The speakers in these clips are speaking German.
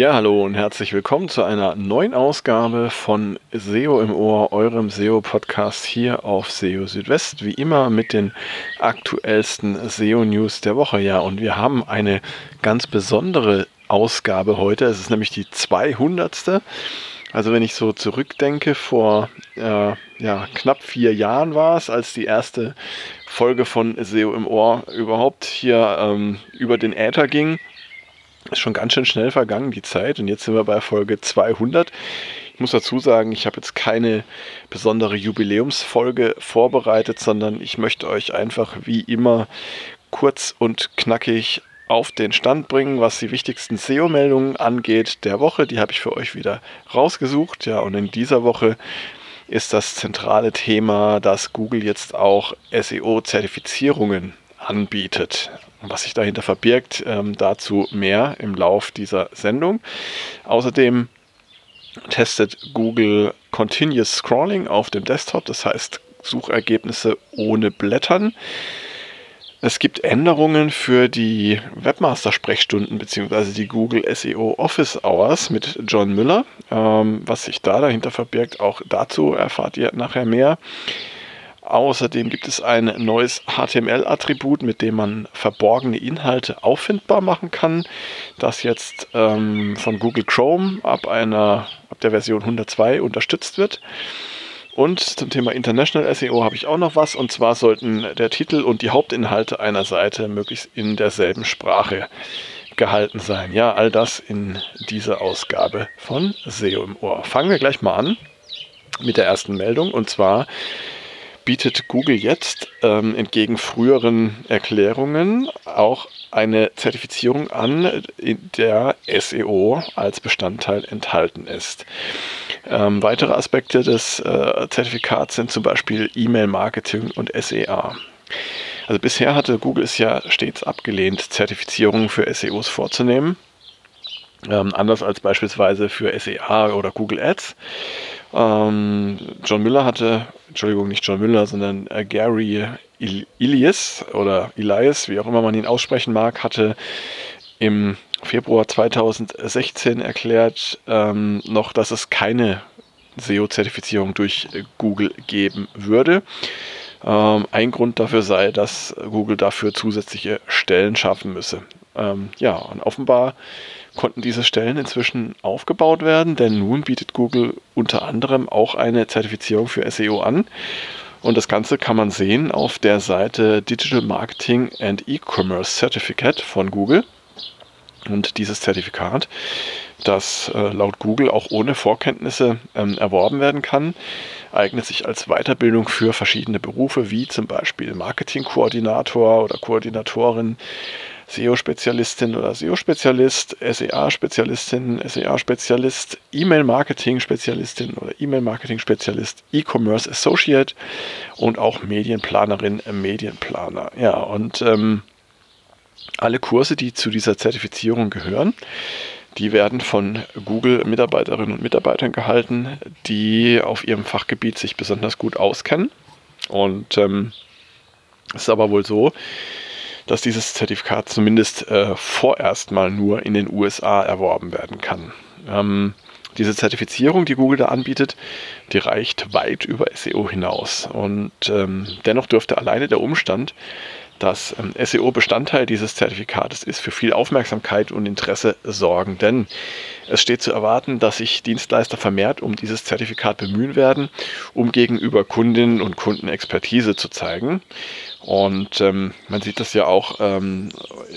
Ja, hallo und herzlich willkommen zu einer neuen Ausgabe von SEO im Ohr, eurem SEO-Podcast hier auf SEO Südwest. Wie immer mit den aktuellsten SEO-News der Woche. Ja, und wir haben eine ganz besondere Ausgabe heute. Es ist nämlich die 200. Also wenn ich so zurückdenke, vor äh, ja, knapp vier Jahren war es, als die erste Folge von SEO im Ohr überhaupt hier ähm, über den Äther ging ist schon ganz schön schnell vergangen, die Zeit. Und jetzt sind wir bei Folge 200. Ich muss dazu sagen, ich habe jetzt keine besondere Jubiläumsfolge vorbereitet, sondern ich möchte euch einfach wie immer kurz und knackig auf den Stand bringen, was die wichtigsten SEO-Meldungen angeht der Woche. Die habe ich für euch wieder rausgesucht. Ja, und in dieser Woche ist das zentrale Thema, dass Google jetzt auch SEO-Zertifizierungen anbietet. Was sich dahinter verbirgt, ähm, dazu mehr im Lauf dieser Sendung. Außerdem testet Google Continuous Scrolling auf dem Desktop, das heißt Suchergebnisse ohne Blättern. Es gibt Änderungen für die Webmaster-Sprechstunden bzw. die Google SEO Office Hours mit John Müller. Ähm, was sich da dahinter verbirgt, auch dazu erfahrt ihr nachher mehr. Außerdem gibt es ein neues HTML-Attribut, mit dem man verborgene Inhalte auffindbar machen kann, das jetzt ähm, von Google Chrome ab, einer, ab der Version 102 unterstützt wird. Und zum Thema International SEO habe ich auch noch was. Und zwar sollten der Titel und die Hauptinhalte einer Seite möglichst in derselben Sprache gehalten sein. Ja, all das in dieser Ausgabe von SEO im Ohr. Fangen wir gleich mal an mit der ersten Meldung. Und zwar bietet Google jetzt ähm, entgegen früheren Erklärungen auch eine Zertifizierung an, in der SEO als Bestandteil enthalten ist. Ähm, weitere Aspekte des äh, Zertifikats sind zum Beispiel E-Mail-Marketing und SEA. Also bisher hatte Google es ja stets abgelehnt, Zertifizierungen für SEOs vorzunehmen. Ähm, anders als beispielsweise für SEA oder Google Ads. Ähm, John Müller hatte, Entschuldigung, nicht John Müller, sondern äh, Gary Ilias oder Elias, wie auch immer man ihn aussprechen mag, hatte im Februar 2016 erklärt ähm, noch, dass es keine SEO-Zertifizierung durch Google geben würde. Ähm, ein Grund dafür sei, dass Google dafür zusätzliche Stellen schaffen müsse. Ähm, ja, und offenbar konnten diese Stellen inzwischen aufgebaut werden, denn nun bietet Google unter anderem auch eine Zertifizierung für SEO an. Und das Ganze kann man sehen auf der Seite Digital Marketing and E-Commerce Certificate von Google. Und dieses Zertifikat, das äh, laut Google auch ohne Vorkenntnisse ähm, erworben werden kann, eignet sich als Weiterbildung für verschiedene Berufe, wie zum Beispiel Marketingkoordinator oder Koordinatorin, SEO-Spezialistin oder SEO-Spezialist, SEA-Spezialistin, SEA-Spezialist, E-Mail-Marketing-Spezialistin oder E-Mail-Marketing-Spezialist, E-Commerce Associate und auch Medienplanerin, Medienplaner. Ja, und ähm, alle Kurse, die zu dieser Zertifizierung gehören, die werden von Google-Mitarbeiterinnen und Mitarbeitern gehalten, die auf ihrem Fachgebiet sich besonders gut auskennen. Und ähm, es ist aber wohl so, dass dieses Zertifikat zumindest äh, vorerst mal nur in den USA erworben werden kann. Ähm, diese Zertifizierung, die Google da anbietet, die reicht weit über SEO hinaus. Und ähm, dennoch dürfte alleine der Umstand, dass ähm, SEO Bestandteil dieses Zertifikates ist, für viel Aufmerksamkeit und Interesse sorgen. Denn es steht zu erwarten, dass sich Dienstleister vermehrt um dieses Zertifikat bemühen werden, um gegenüber Kundinnen und Kunden Expertise zu zeigen. Und ähm, man sieht das ja auch ähm,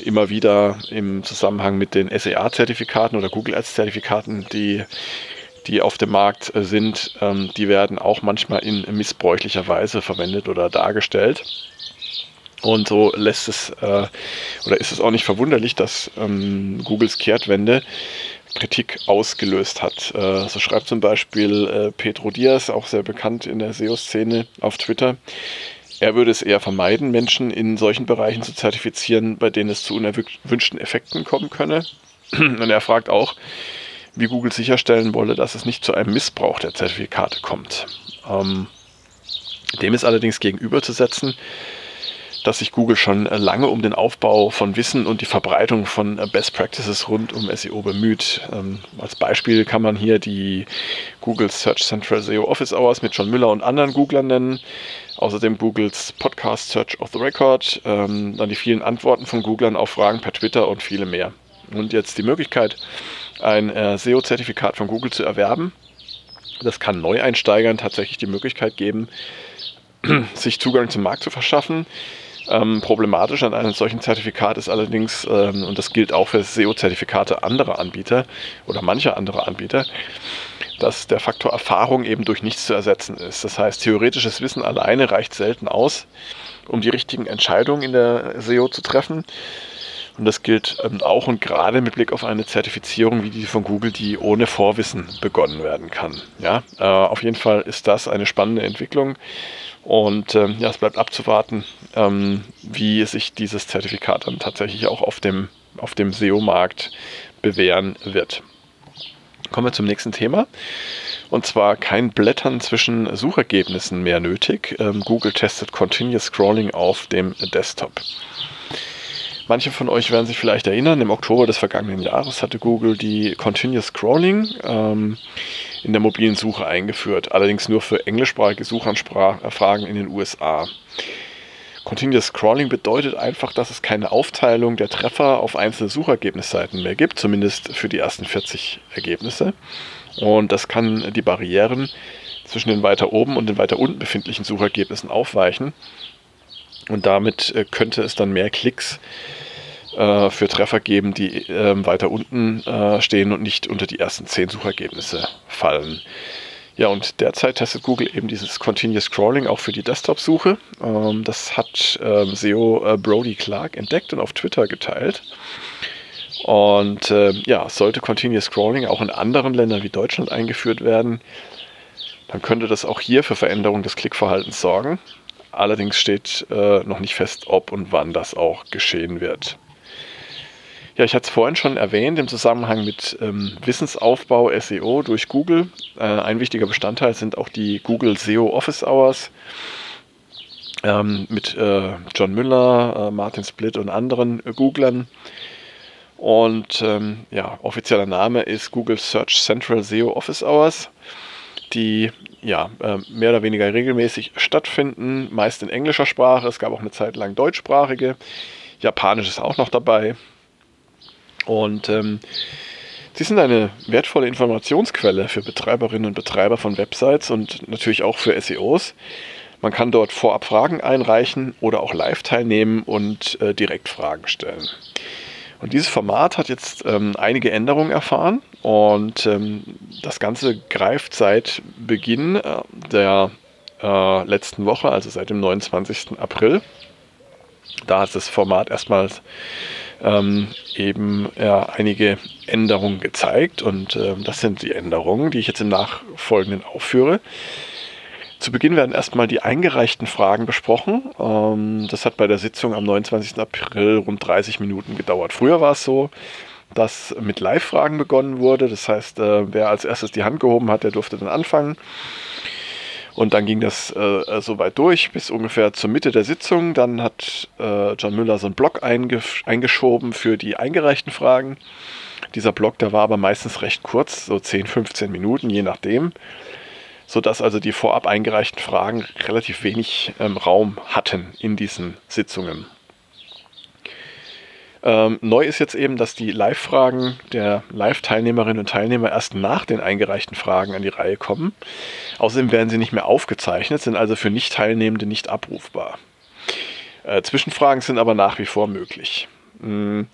immer wieder im Zusammenhang mit den SEA-Zertifikaten oder Google Ads-Zertifikaten, die die auf dem Markt äh, sind, ähm, die werden auch manchmal in missbräuchlicher Weise verwendet oder dargestellt. Und so lässt es äh, oder ist es auch nicht verwunderlich, dass ähm, Googles Kehrtwende Kritik ausgelöst hat. Äh, so schreibt zum Beispiel äh, Pedro Diaz, auch sehr bekannt in der SEO-Szene auf Twitter. Er würde es eher vermeiden, Menschen in solchen Bereichen zu zertifizieren, bei denen es zu unerwünschten Effekten kommen könne. Und er fragt auch, wie Google sicherstellen wolle, dass es nicht zu einem Missbrauch der Zertifikate kommt. Ähm, dem ist allerdings gegenüberzusetzen, dass sich Google schon lange um den Aufbau von Wissen und die Verbreitung von Best Practices rund um SEO bemüht. Ähm, als Beispiel kann man hier die Google Search Central SEO Office Hours mit John Müller und anderen Googlern nennen. Außerdem Googles Podcast Search of the Record, ähm, dann die vielen Antworten von Googlern auf Fragen per Twitter und viele mehr. Und jetzt die Möglichkeit, ein äh, SEO-Zertifikat von Google zu erwerben. Das kann Neueinsteigern tatsächlich die Möglichkeit geben, sich Zugang zum Markt zu verschaffen. Ähm, problematisch an einem solchen Zertifikat ist allerdings, ähm, und das gilt auch für SEO-Zertifikate anderer Anbieter oder mancher anderer Anbieter, dass der Faktor Erfahrung eben durch nichts zu ersetzen ist. Das heißt, theoretisches Wissen alleine reicht selten aus, um die richtigen Entscheidungen in der SEO zu treffen. Und das gilt ähm, auch und gerade mit Blick auf eine Zertifizierung wie die von Google, die ohne Vorwissen begonnen werden kann. Ja, äh, auf jeden Fall ist das eine spannende Entwicklung. Und ähm, ja, es bleibt abzuwarten, ähm, wie sich dieses Zertifikat dann tatsächlich auch auf dem, auf dem SEO-Markt bewähren wird. Kommen wir zum nächsten Thema. Und zwar kein Blättern zwischen Suchergebnissen mehr nötig. Ähm, Google testet Continuous Scrolling auf dem Desktop. Manche von euch werden sich vielleicht erinnern, im Oktober des vergangenen Jahres hatte Google die Continuous Scrolling ähm, in der mobilen Suche eingeführt, allerdings nur für englischsprachige Suchanfragen in den USA. Continuous Scrolling bedeutet einfach, dass es keine Aufteilung der Treffer auf einzelne Suchergebnisseiten mehr gibt, zumindest für die ersten 40 Ergebnisse. Und das kann die Barrieren zwischen den weiter oben und den weiter unten befindlichen Suchergebnissen aufweichen. Und damit äh, könnte es dann mehr Klicks äh, für Treffer geben, die äh, weiter unten äh, stehen und nicht unter die ersten zehn Suchergebnisse fallen. Ja, und derzeit testet Google eben dieses Continuous Scrolling auch für die Desktop-Suche. Ähm, das hat ähm, SEO Brody Clark entdeckt und auf Twitter geteilt. Und ja, sollte Continuous Scrolling auch in anderen Ländern wie Deutschland eingeführt werden, dann könnte das auch hier für Veränderungen des Klickverhaltens sorgen. Allerdings steht äh, noch nicht fest, ob und wann das auch geschehen wird. Ja, ich hatte es vorhin schon erwähnt im Zusammenhang mit ähm, Wissensaufbau SEO durch Google. Äh, ein wichtiger Bestandteil sind auch die Google SEO Office Hours ähm, mit äh, John Müller, äh, Martin Splitt und anderen äh, Googlern. Und ähm, ja, offizieller Name ist Google Search Central SEO Office Hours die ja, äh, mehr oder weniger regelmäßig stattfinden, meist in englischer Sprache. Es gab auch eine Zeit lang deutschsprachige. Japanisch ist auch noch dabei. Und ähm, sie sind eine wertvolle Informationsquelle für Betreiberinnen und Betreiber von Websites und natürlich auch für SEOs. Man kann dort vorab Fragen einreichen oder auch live teilnehmen und äh, direkt Fragen stellen. Und dieses Format hat jetzt ähm, einige Änderungen erfahren und ähm, das Ganze greift seit Beginn äh, der äh, letzten Woche, also seit dem 29. April. Da hat das Format erstmals ähm, eben ja, einige Änderungen gezeigt und äh, das sind die Änderungen, die ich jetzt im Nachfolgenden aufführe. Zu Beginn werden erstmal die eingereichten Fragen besprochen. Ähm, das hat bei der Sitzung am 29. April rund 30 Minuten gedauert. Früher war es so, dass mit Live-Fragen begonnen wurde. Das heißt, äh, wer als erstes die Hand gehoben hat, der durfte dann anfangen. Und dann ging das äh, so weit durch bis ungefähr zur Mitte der Sitzung. Dann hat äh, John Müller so einen Block eingesch eingeschoben für die eingereichten Fragen. Dieser Block, der war aber meistens recht kurz, so 10, 15 Minuten, je nachdem sodass also die vorab eingereichten Fragen relativ wenig ähm, Raum hatten in diesen Sitzungen. Ähm, neu ist jetzt eben, dass die Live-Fragen der Live-Teilnehmerinnen und Teilnehmer erst nach den eingereichten Fragen an die Reihe kommen. Außerdem werden sie nicht mehr aufgezeichnet, sind also für Nicht-Teilnehmende nicht abrufbar. Äh, Zwischenfragen sind aber nach wie vor möglich. Mhm.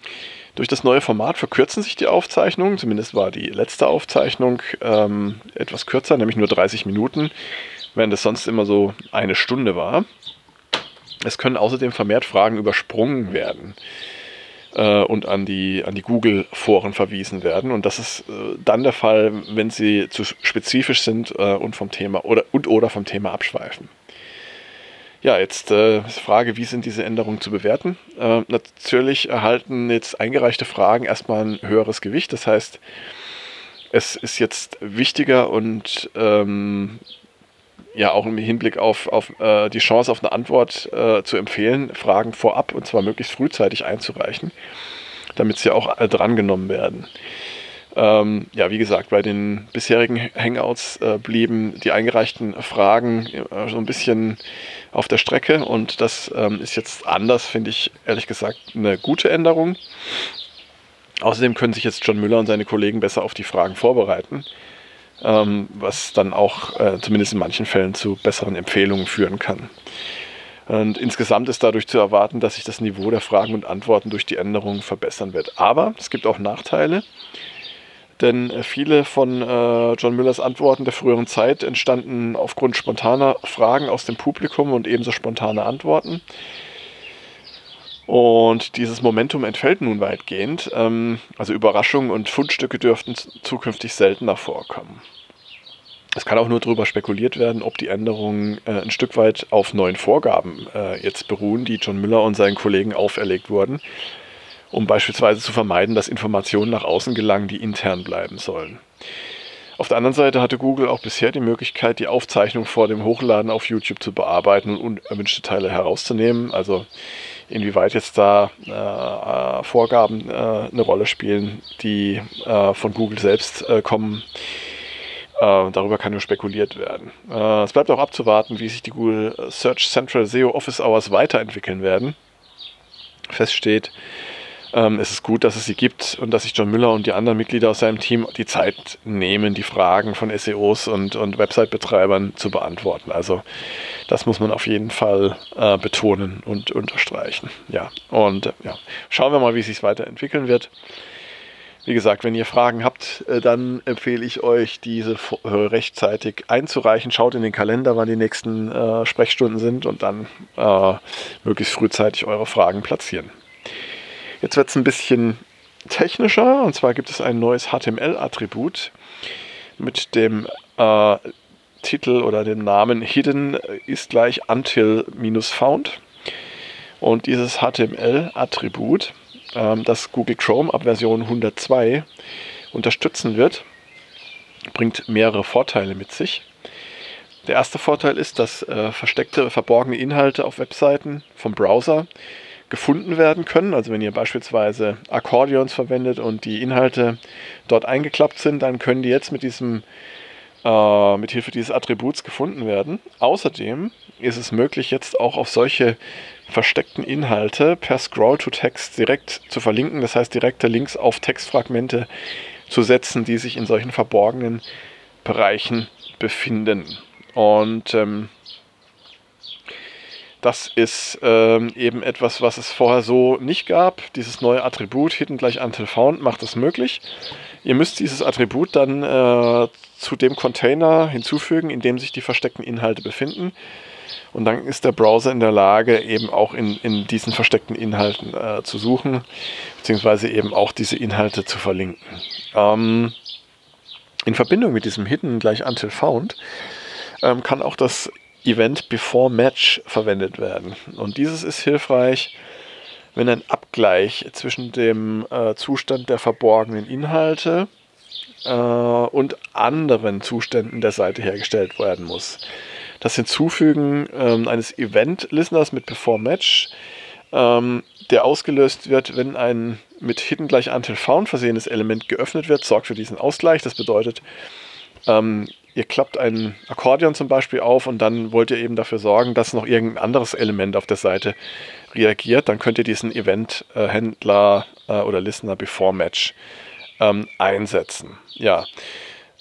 Durch das neue Format verkürzen sich die Aufzeichnungen, zumindest war die letzte Aufzeichnung ähm, etwas kürzer, nämlich nur 30 Minuten, während es sonst immer so eine Stunde war. Es können außerdem vermehrt Fragen übersprungen werden äh, und an die, an die Google-Foren verwiesen werden. Und das ist äh, dann der Fall, wenn sie zu spezifisch sind äh, und vom Thema oder und oder vom Thema abschweifen. Ja, jetzt äh, ist die Frage, wie sind diese Änderungen zu bewerten? Äh, natürlich erhalten jetzt eingereichte Fragen erstmal ein höheres Gewicht. Das heißt, es ist jetzt wichtiger und ähm, ja auch im Hinblick auf, auf äh, die Chance auf eine Antwort äh, zu empfehlen, Fragen vorab und zwar möglichst frühzeitig einzureichen, damit sie auch äh, drangenommen werden. Ähm, ja, wie gesagt, bei den bisherigen Hangouts äh, blieben die eingereichten Fragen äh, so ein bisschen auf der Strecke und das ähm, ist jetzt anders, finde ich ehrlich gesagt eine gute Änderung. Außerdem können sich jetzt John Müller und seine Kollegen besser auf die Fragen vorbereiten, ähm, was dann auch äh, zumindest in manchen Fällen zu besseren Empfehlungen führen kann. Und insgesamt ist dadurch zu erwarten, dass sich das Niveau der Fragen und Antworten durch die Änderungen verbessern wird. Aber es gibt auch Nachteile. Denn äh, viele von äh, John Müllers Antworten der früheren Zeit entstanden aufgrund spontaner Fragen aus dem Publikum und ebenso spontaner Antworten. Und dieses Momentum entfällt nun weitgehend. Ähm, also Überraschungen und Fundstücke dürften zukünftig seltener vorkommen. Es kann auch nur darüber spekuliert werden, ob die Änderungen äh, ein Stück weit auf neuen Vorgaben äh, jetzt beruhen, die John Müller und seinen Kollegen auferlegt wurden um beispielsweise zu vermeiden, dass Informationen nach außen gelangen, die intern bleiben sollen. Auf der anderen Seite hatte Google auch bisher die Möglichkeit, die Aufzeichnung vor dem Hochladen auf YouTube zu bearbeiten und unerwünschte Teile herauszunehmen. Also inwieweit jetzt da äh, äh Vorgaben äh, eine Rolle spielen, die äh, von Google selbst äh, kommen, äh, darüber kann nur spekuliert werden. es bleibt auch abzuwarten, wie sich die Google Search Central SEO Office Hours weiterentwickeln werden. Fest steht, ähm, es ist gut, dass es sie gibt und dass sich John Müller und die anderen Mitglieder aus seinem Team die Zeit nehmen, die Fragen von SEOs und, und Website-Betreibern zu beantworten. Also das muss man auf jeden Fall äh, betonen und unterstreichen. Ja, und äh, ja, schauen wir mal, wie es sich weiterentwickeln wird. Wie gesagt, wenn ihr Fragen habt, äh, dann empfehle ich euch, diese äh, rechtzeitig einzureichen. Schaut in den Kalender, wann die nächsten äh, Sprechstunden sind und dann äh, möglichst frühzeitig eure Fragen platzieren. Jetzt wird es ein bisschen technischer und zwar gibt es ein neues HTML-Attribut mit dem äh, Titel oder dem Namen Hidden ist gleich until-found. Und dieses HTML-Attribut, ähm, das Google Chrome ab Version 102 unterstützen wird, bringt mehrere Vorteile mit sich. Der erste Vorteil ist, dass äh, versteckte, verborgene Inhalte auf Webseiten vom Browser gefunden werden können. Also wenn ihr beispielsweise Akkordeons verwendet und die Inhalte dort eingeklappt sind, dann können die jetzt mit diesem äh, mit Hilfe dieses Attributs gefunden werden. Außerdem ist es möglich, jetzt auch auf solche versteckten Inhalte per Scroll to Text direkt zu verlinken. Das heißt, direkte Links auf Textfragmente zu setzen, die sich in solchen verborgenen Bereichen befinden. Und ähm, das ist ähm, eben etwas, was es vorher so nicht gab. Dieses neue Attribut Hidden gleich Until Found macht es möglich. Ihr müsst dieses Attribut dann äh, zu dem Container hinzufügen, in dem sich die versteckten Inhalte befinden. Und dann ist der Browser in der Lage, eben auch in, in diesen versteckten Inhalten äh, zu suchen, beziehungsweise eben auch diese Inhalte zu verlinken. Ähm, in Verbindung mit diesem Hidden gleich Until Found ähm, kann auch das Event Before Match verwendet werden. Und dieses ist hilfreich, wenn ein Abgleich zwischen dem äh, Zustand der verborgenen Inhalte äh, und anderen Zuständen der Seite hergestellt werden muss. Das Hinzufügen ähm, eines Event-Listeners mit Before Match, ähm, der ausgelöst wird, wenn ein mit Hidden gleich Until Found versehenes Element geöffnet wird, sorgt für diesen Ausgleich. Das bedeutet, ähm, ihr klappt ein Akkordeon zum Beispiel auf und dann wollt ihr eben dafür sorgen, dass noch irgendein anderes Element auf der Seite reagiert, dann könnt ihr diesen Event-Händler äh, oder Listener Before Match ähm, einsetzen. Ja.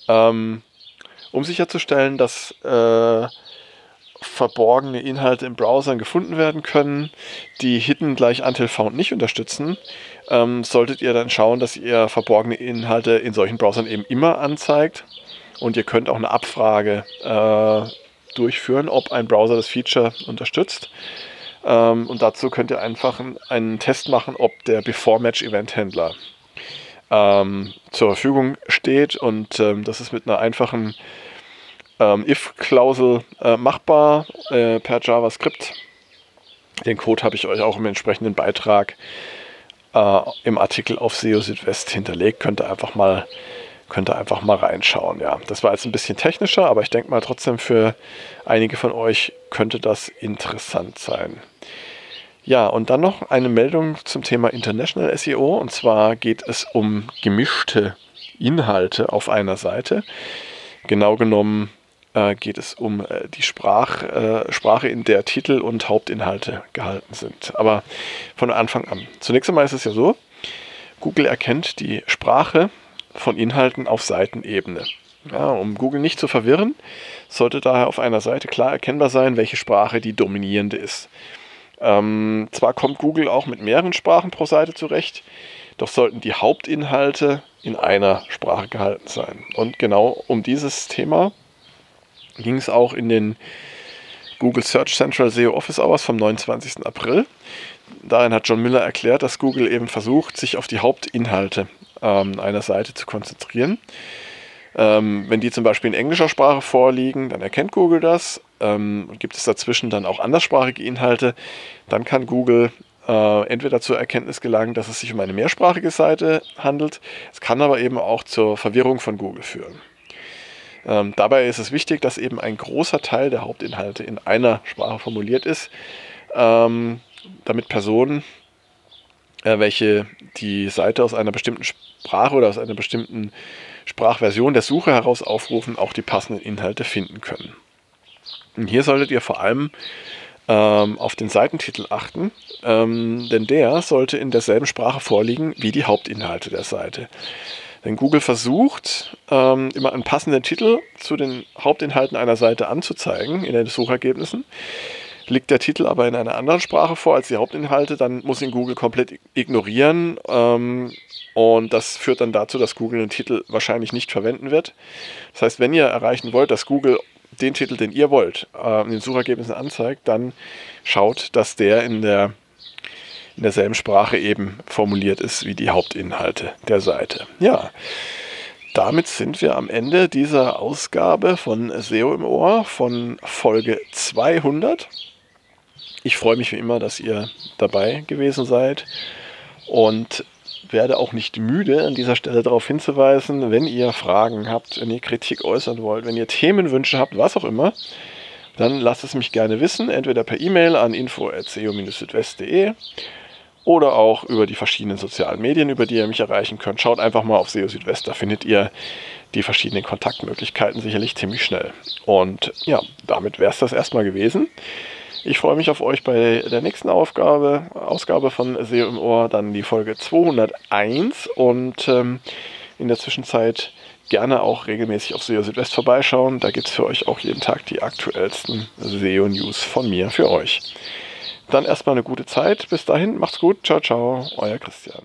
Ähm, um sicherzustellen, dass äh, verborgene Inhalte im Browser gefunden werden können, die Hidden gleich Until Found nicht unterstützen, ähm, solltet ihr dann schauen, dass ihr verborgene Inhalte in solchen Browsern eben immer anzeigt und ihr könnt auch eine Abfrage äh, durchführen, ob ein Browser das Feature unterstützt. Ähm, und dazu könnt ihr einfach einen Test machen, ob der Before-Match-Event-Händler ähm, zur Verfügung steht. Und ähm, das ist mit einer einfachen ähm, if-Klausel äh, machbar äh, per JavaScript. Den Code habe ich euch auch im entsprechenden Beitrag äh, im Artikel auf SEO Südwest hinterlegt. Könnt ihr einfach mal könnt ihr einfach mal reinschauen. Ja, das war jetzt ein bisschen technischer, aber ich denke mal trotzdem für einige von euch könnte das interessant sein. Ja, und dann noch eine Meldung zum Thema International SEO. Und zwar geht es um gemischte Inhalte auf einer Seite. Genau genommen äh, geht es um äh, die Sprach, äh, Sprache, in der Titel und Hauptinhalte gehalten sind. Aber von Anfang an. Zunächst einmal ist es ja so, Google erkennt die Sprache von Inhalten auf Seitenebene. Ja, um Google nicht zu verwirren, sollte daher auf einer Seite klar erkennbar sein, welche Sprache die dominierende ist. Ähm, zwar kommt Google auch mit mehreren Sprachen pro Seite zurecht, doch sollten die Hauptinhalte in einer Sprache gehalten sein. Und genau um dieses Thema ging es auch in den Google Search Central SEO Office Hours vom 29. April. Darin hat John Miller erklärt, dass Google eben versucht, sich auf die Hauptinhalte ähm, einer Seite zu konzentrieren. Ähm, wenn die zum Beispiel in englischer Sprache vorliegen, dann erkennt Google das. Ähm, gibt es dazwischen dann auch anderssprachige Inhalte, dann kann Google äh, entweder zur Erkenntnis gelangen, dass es sich um eine mehrsprachige Seite handelt. Es kann aber eben auch zur Verwirrung von Google führen. Ähm, dabei ist es wichtig, dass eben ein großer Teil der Hauptinhalte in einer Sprache formuliert ist, ähm, damit Personen, äh, welche die Seite aus einer bestimmten Sprache oder aus einer bestimmten Sprachversion der Suche heraus aufrufen, auch die passenden Inhalte finden können. Und hier solltet ihr vor allem ähm, auf den Seitentitel achten, ähm, denn der sollte in derselben Sprache vorliegen wie die Hauptinhalte der Seite. Denn Google versucht, ähm, immer einen passenden Titel zu den Hauptinhalten einer Seite anzuzeigen in den Suchergebnissen. Liegt der Titel aber in einer anderen Sprache vor als die Hauptinhalte, dann muss ihn Google komplett ignorieren. Ähm, und das führt dann dazu, dass Google den Titel wahrscheinlich nicht verwenden wird. Das heißt, wenn ihr erreichen wollt, dass Google den Titel, den ihr wollt, äh, in den Suchergebnissen anzeigt, dann schaut, dass der in der in derselben Sprache eben formuliert ist wie die Hauptinhalte der Seite. Ja, damit sind wir am Ende dieser Ausgabe von SEO im Ohr von Folge 200. Ich freue mich wie immer, dass ihr dabei gewesen seid und werde auch nicht müde, an dieser Stelle darauf hinzuweisen, wenn ihr Fragen habt, wenn ihr Kritik äußern wollt, wenn ihr Themenwünsche habt, was auch immer, dann lasst es mich gerne wissen, entweder per E-Mail an info.seo-südwest.de oder auch über die verschiedenen sozialen Medien, über die ihr mich erreichen könnt. Schaut einfach mal auf SEO Südwest, da findet ihr die verschiedenen Kontaktmöglichkeiten sicherlich ziemlich schnell. Und ja, damit wäre es das erstmal gewesen. Ich freue mich auf euch bei der nächsten Aufgabe, Ausgabe von SEO im Ohr, dann die Folge 201 und ähm, in der Zwischenzeit gerne auch regelmäßig auf SEO Südwest vorbeischauen. Da gibt es für euch auch jeden Tag die aktuellsten SEO-News von mir für euch. Dann erstmal eine gute Zeit. Bis dahin, macht's gut. Ciao, ciao. Euer Christian.